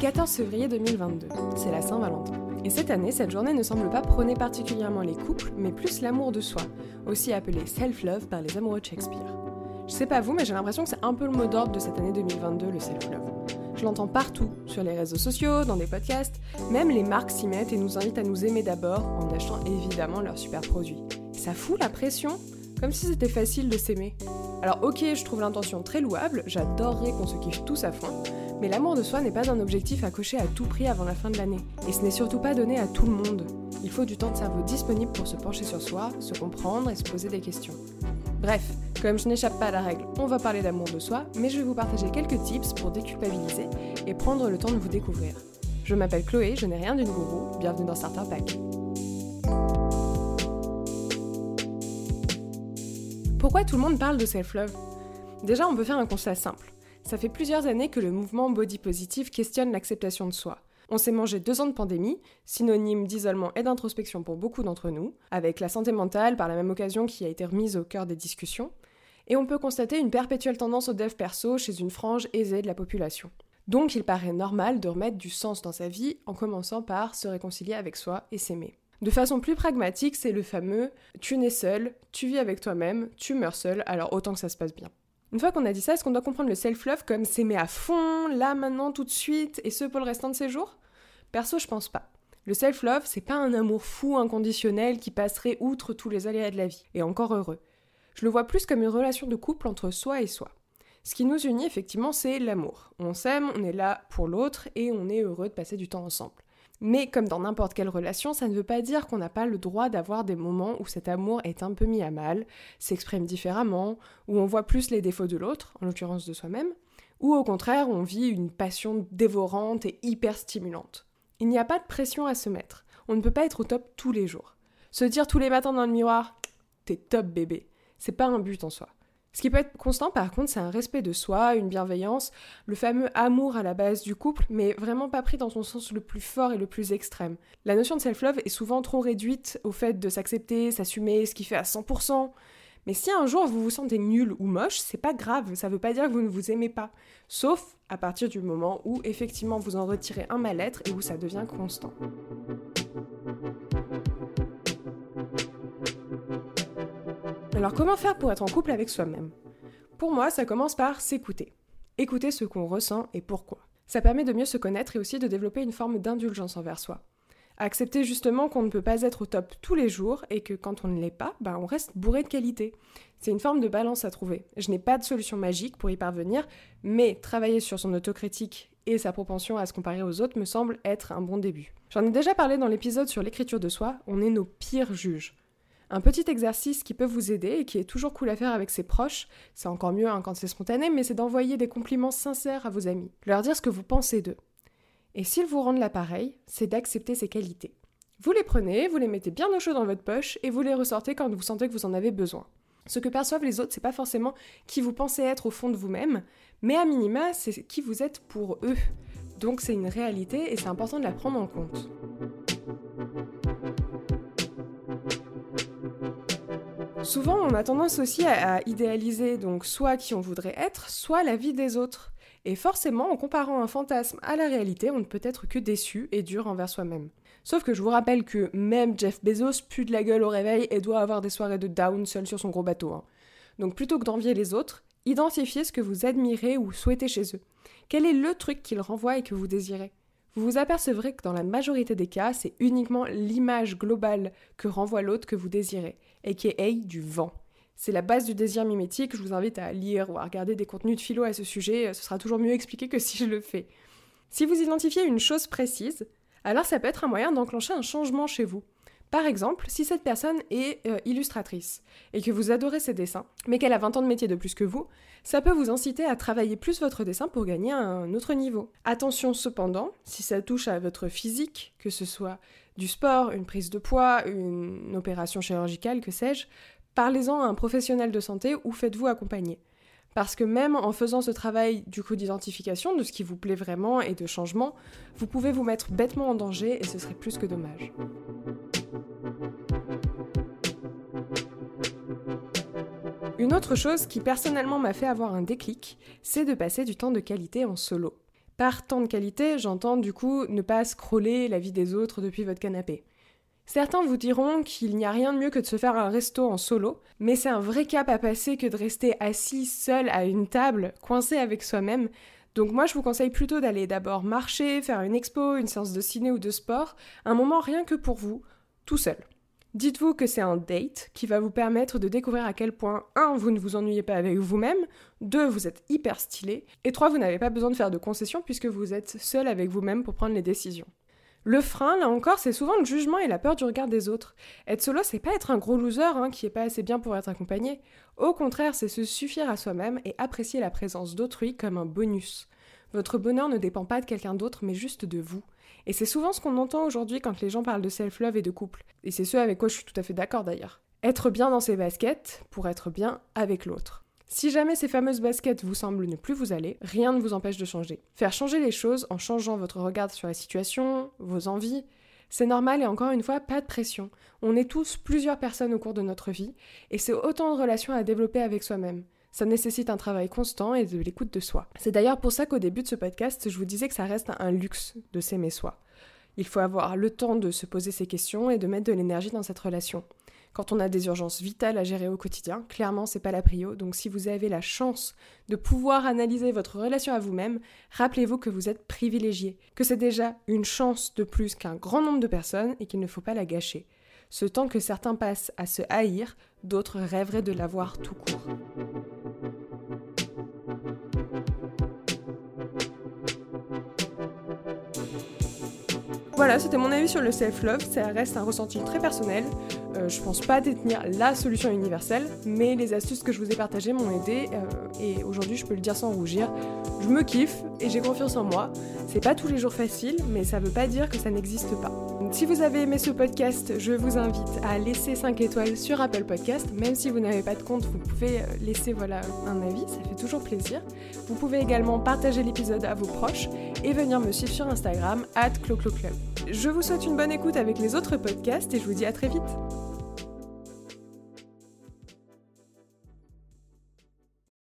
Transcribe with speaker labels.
Speaker 1: 14 février 2022, c'est la Saint-Valentin. Et cette année, cette journée ne semble pas prôner particulièrement les couples, mais plus l'amour de soi, aussi appelé self-love par les amoureux de Shakespeare. Je sais pas vous, mais j'ai l'impression que c'est un peu le mot d'ordre de cette année 2022, le self-love. Je l'entends partout, sur les réseaux sociaux, dans des podcasts, même les marques s'y mettent et nous invitent à nous aimer d'abord en achetant évidemment leurs super produits. Ça fout la pression? Comme si c'était facile de s'aimer. Alors ok, je trouve l'intention très louable, j'adorerais qu'on se kiffe tous à fond, mais l'amour de soi n'est pas un objectif à cocher à tout prix avant la fin de l'année. Et ce n'est surtout pas donné à tout le monde. Il faut du temps de cerveau disponible pour se pencher sur soi, se comprendre et se poser des questions. Bref, comme je n'échappe pas à la règle, on va parler d'amour de soi, mais je vais vous partager quelques tips pour déculpabiliser et prendre le temps de vous découvrir. Je m'appelle Chloé, je n'ai rien d'une gourou, bienvenue dans Starter Pack. Pourquoi tout le monde parle de self-love? Déjà, on peut faire un constat simple. Ça fait plusieurs années que le mouvement body positive questionne l'acceptation de soi. On s'est mangé deux ans de pandémie, synonyme d'isolement et d'introspection pour beaucoup d'entre nous, avec la santé mentale par la même occasion qui a été remise au cœur des discussions, et on peut constater une perpétuelle tendance au dev perso chez une frange aisée de la population. Donc il paraît normal de remettre du sens dans sa vie en commençant par se réconcilier avec soi et s'aimer. De façon plus pragmatique, c'est le fameux tu nais seul, tu vis avec toi-même, tu meurs seul, alors autant que ça se passe bien. Une fois qu'on a dit ça, est-ce qu'on doit comprendre le self-love comme s'aimer à fond, là, maintenant, tout de suite, et ce pour le restant de ses jours? Perso, je pense pas. Le self-love, c'est pas un amour fou inconditionnel qui passerait outre tous les aléas de la vie, et encore heureux. Je le vois plus comme une relation de couple entre soi et soi. Ce qui nous unit effectivement, c'est l'amour. On s'aime, on est là pour l'autre, et on est heureux de passer du temps ensemble. Mais comme dans n'importe quelle relation, ça ne veut pas dire qu'on n'a pas le droit d'avoir des moments où cet amour est un peu mis à mal, s'exprime différemment, où on voit plus les défauts de l'autre, en l'occurrence de soi-même, ou au contraire on vit une passion dévorante et hyper stimulante. Il n'y a pas de pression à se mettre. On ne peut pas être au top tous les jours. Se dire tous les matins dans le miroir, t'es top bébé, c'est pas un but en soi. Ce qui peut être constant par contre, c'est un respect de soi, une bienveillance, le fameux amour à la base du couple, mais vraiment pas pris dans son sens le plus fort et le plus extrême. La notion de self-love est souvent trop réduite au fait de s'accepter, s'assumer, ce qui fait à 100%. Mais si un jour vous vous sentez nul ou moche, c'est pas grave, ça veut pas dire que vous ne vous aimez pas. Sauf à partir du moment où effectivement vous en retirez un mal-être et où ça devient constant. Alors comment faire pour être en couple avec soi-même? Pour moi, ça commence par s'écouter. Écouter ce qu'on ressent et pourquoi. Ça permet de mieux se connaître et aussi de développer une forme d'indulgence envers soi. Accepter justement qu'on ne peut pas être au top tous les jours et que quand on ne l'est pas, ben on reste bourré de qualité. C'est une forme de balance à trouver. Je n'ai pas de solution magique pour y parvenir, mais travailler sur son autocritique et sa propension à se comparer aux autres me semble être un bon début. J'en ai déjà parlé dans l'épisode sur l'écriture de soi, on est nos pires juges. Un petit exercice qui peut vous aider et qui est toujours cool à faire avec ses proches, c'est encore mieux hein, quand c'est spontané, mais c'est d'envoyer des compliments sincères à vos amis, leur dire ce que vous pensez d'eux. Et s'ils vous rendent l'appareil, c'est d'accepter ses qualités. Vous les prenez, vous les mettez bien au chaud dans votre poche et vous les ressortez quand vous sentez que vous en avez besoin. Ce que perçoivent les autres, c'est pas forcément qui vous pensez être au fond de vous-même, mais à minima, c'est qui vous êtes pour eux. Donc c'est une réalité et c'est important de la prendre en compte. Souvent, on a tendance aussi à, idéaliser donc soit qui on voudrait être, soit la vie des autres. Et forcément, en comparant un fantasme à la réalité, on ne peut être que déçu et dur envers soi-même. Sauf que je vous rappelle que même Jeff Bezos pue de la gueule au réveil et doit avoir des soirées de down seul sur son gros bateau. Hein. Donc plutôt que d'envier les autres, identifiez ce que vous admirez ou souhaitez chez eux. Quel est le truc qu'ils renvoient et que vous désirez? Vous vous apercevrez que dans la majorité des cas, c'est uniquement l'image globale que renvoie l'autre que vous désirez aka du vent. C'est la base du désir mimétique, je vous invite à lire ou à regarder des contenus de philo à ce sujet, ce sera toujours mieux expliqué que si je le fais. Si vous identifiez une chose précise, alors ça peut être un moyen d'enclencher un changement chez vous. Par exemple, si cette personne est euh, illustratrice et que vous adorez ses dessins, mais qu'elle a 20 ans de métier de plus que vous, ça peut vous inciter à travailler plus votre dessin pour gagner un autre niveau. Attention cependant, si ça touche à votre physique, que ce soit du sport, une prise de poids, une opération chirurgicale, que sais-je, parlez-en à un professionnel de santé ou faites-vous accompagner. Parce que même en faisant ce travail du coup d'identification de ce qui vous plaît vraiment et de changement, vous pouvez vous mettre bêtement en danger et ce serait plus que dommage. Une autre chose qui personnellement m'a fait avoir un déclic, c'est de passer du temps de qualité en solo. Par temps de qualité, j'entends du coup ne pas scroller la vie des autres depuis votre canapé. Certains vous diront qu'il n'y a rien de mieux que de se faire un resto en solo, mais c'est un vrai cap à passer que de rester assis seul à une table, coincé avec soi-même. Donc moi je vous conseille plutôt d'aller d'abord marcher, faire une expo, une séance de ciné ou de sport, un moment rien que pour vous, tout seul. Dites-vous que c'est un date qui va vous permettre de découvrir à quel point 1. vous ne vous ennuyez pas avec vous-même, 2. vous êtes hyper stylé, et 3. vous n'avez pas besoin de faire de concessions puisque vous êtes seul avec vous-même pour prendre les décisions. Le frein, là encore, c'est souvent le jugement et la peur du regard des autres. Être solo, c'est pas être un gros loser hein, qui est pas assez bien pour être accompagné. Au contraire, c'est se suffire à soi-même et apprécier la présence d'autrui comme un bonus. Votre bonheur ne dépend pas de quelqu'un d'autre, mais juste de vous. Et c'est souvent ce qu'on entend aujourd'hui quand les gens parlent de self-love et de couple. Et c'est ce avec quoi je suis tout à fait d'accord d'ailleurs. Être bien dans ses baskets pour être bien avec l'autre. Si jamais ces fameuses baskets vous semblent ne plus vous aller, rien ne vous empêche de changer. Faire changer les choses en changeant votre regard sur la situation, vos envies, c'est normal et encore une fois, pas de pression. On est tous plusieurs personnes au cours de notre vie et c'est autant de relations à développer avec soi-même. Ça nécessite un travail constant et de l'écoute de soi. C'est d'ailleurs pour ça qu'au début de ce podcast, je vous disais que ça reste un luxe de s'aimer soi. Il faut avoir le temps de se poser ces questions et de mettre de l'énergie dans cette relation. Quand on a des urgences vitales à gérer au quotidien, clairement c'est pas la prio. Donc si vous avez la chance de pouvoir analyser votre relation à vous-même, rappelez-vous que vous êtes privilégié, que c'est déjà une chance de plus qu'un grand nombre de personnes et qu'il ne faut pas la gâcher. Ce temps que certains passent à se haïr, d'autres rêveraient de l'avoir tout court. Voilà, c'était mon avis sur le self-love. Ça reste un ressenti très personnel. Euh, je pense pas détenir la solution universelle, mais les astuces que je vous ai partagées m'ont aidé. Euh, et aujourd'hui, je peux le dire sans rougir. Je me kiffe et j'ai confiance en moi. C'est pas tous les jours facile, mais ça veut pas dire que ça n'existe pas. si vous avez aimé ce podcast, je vous invite à laisser 5 étoiles sur Apple Podcast. Même si vous n'avez pas de compte, vous pouvez euh, laisser voilà, un avis, ça fait toujours plaisir. Vous pouvez également partager l'épisode à vos proches et venir me suivre sur Instagram, at Je vous souhaite une bonne écoute avec les autres podcasts et je vous dis à très vite.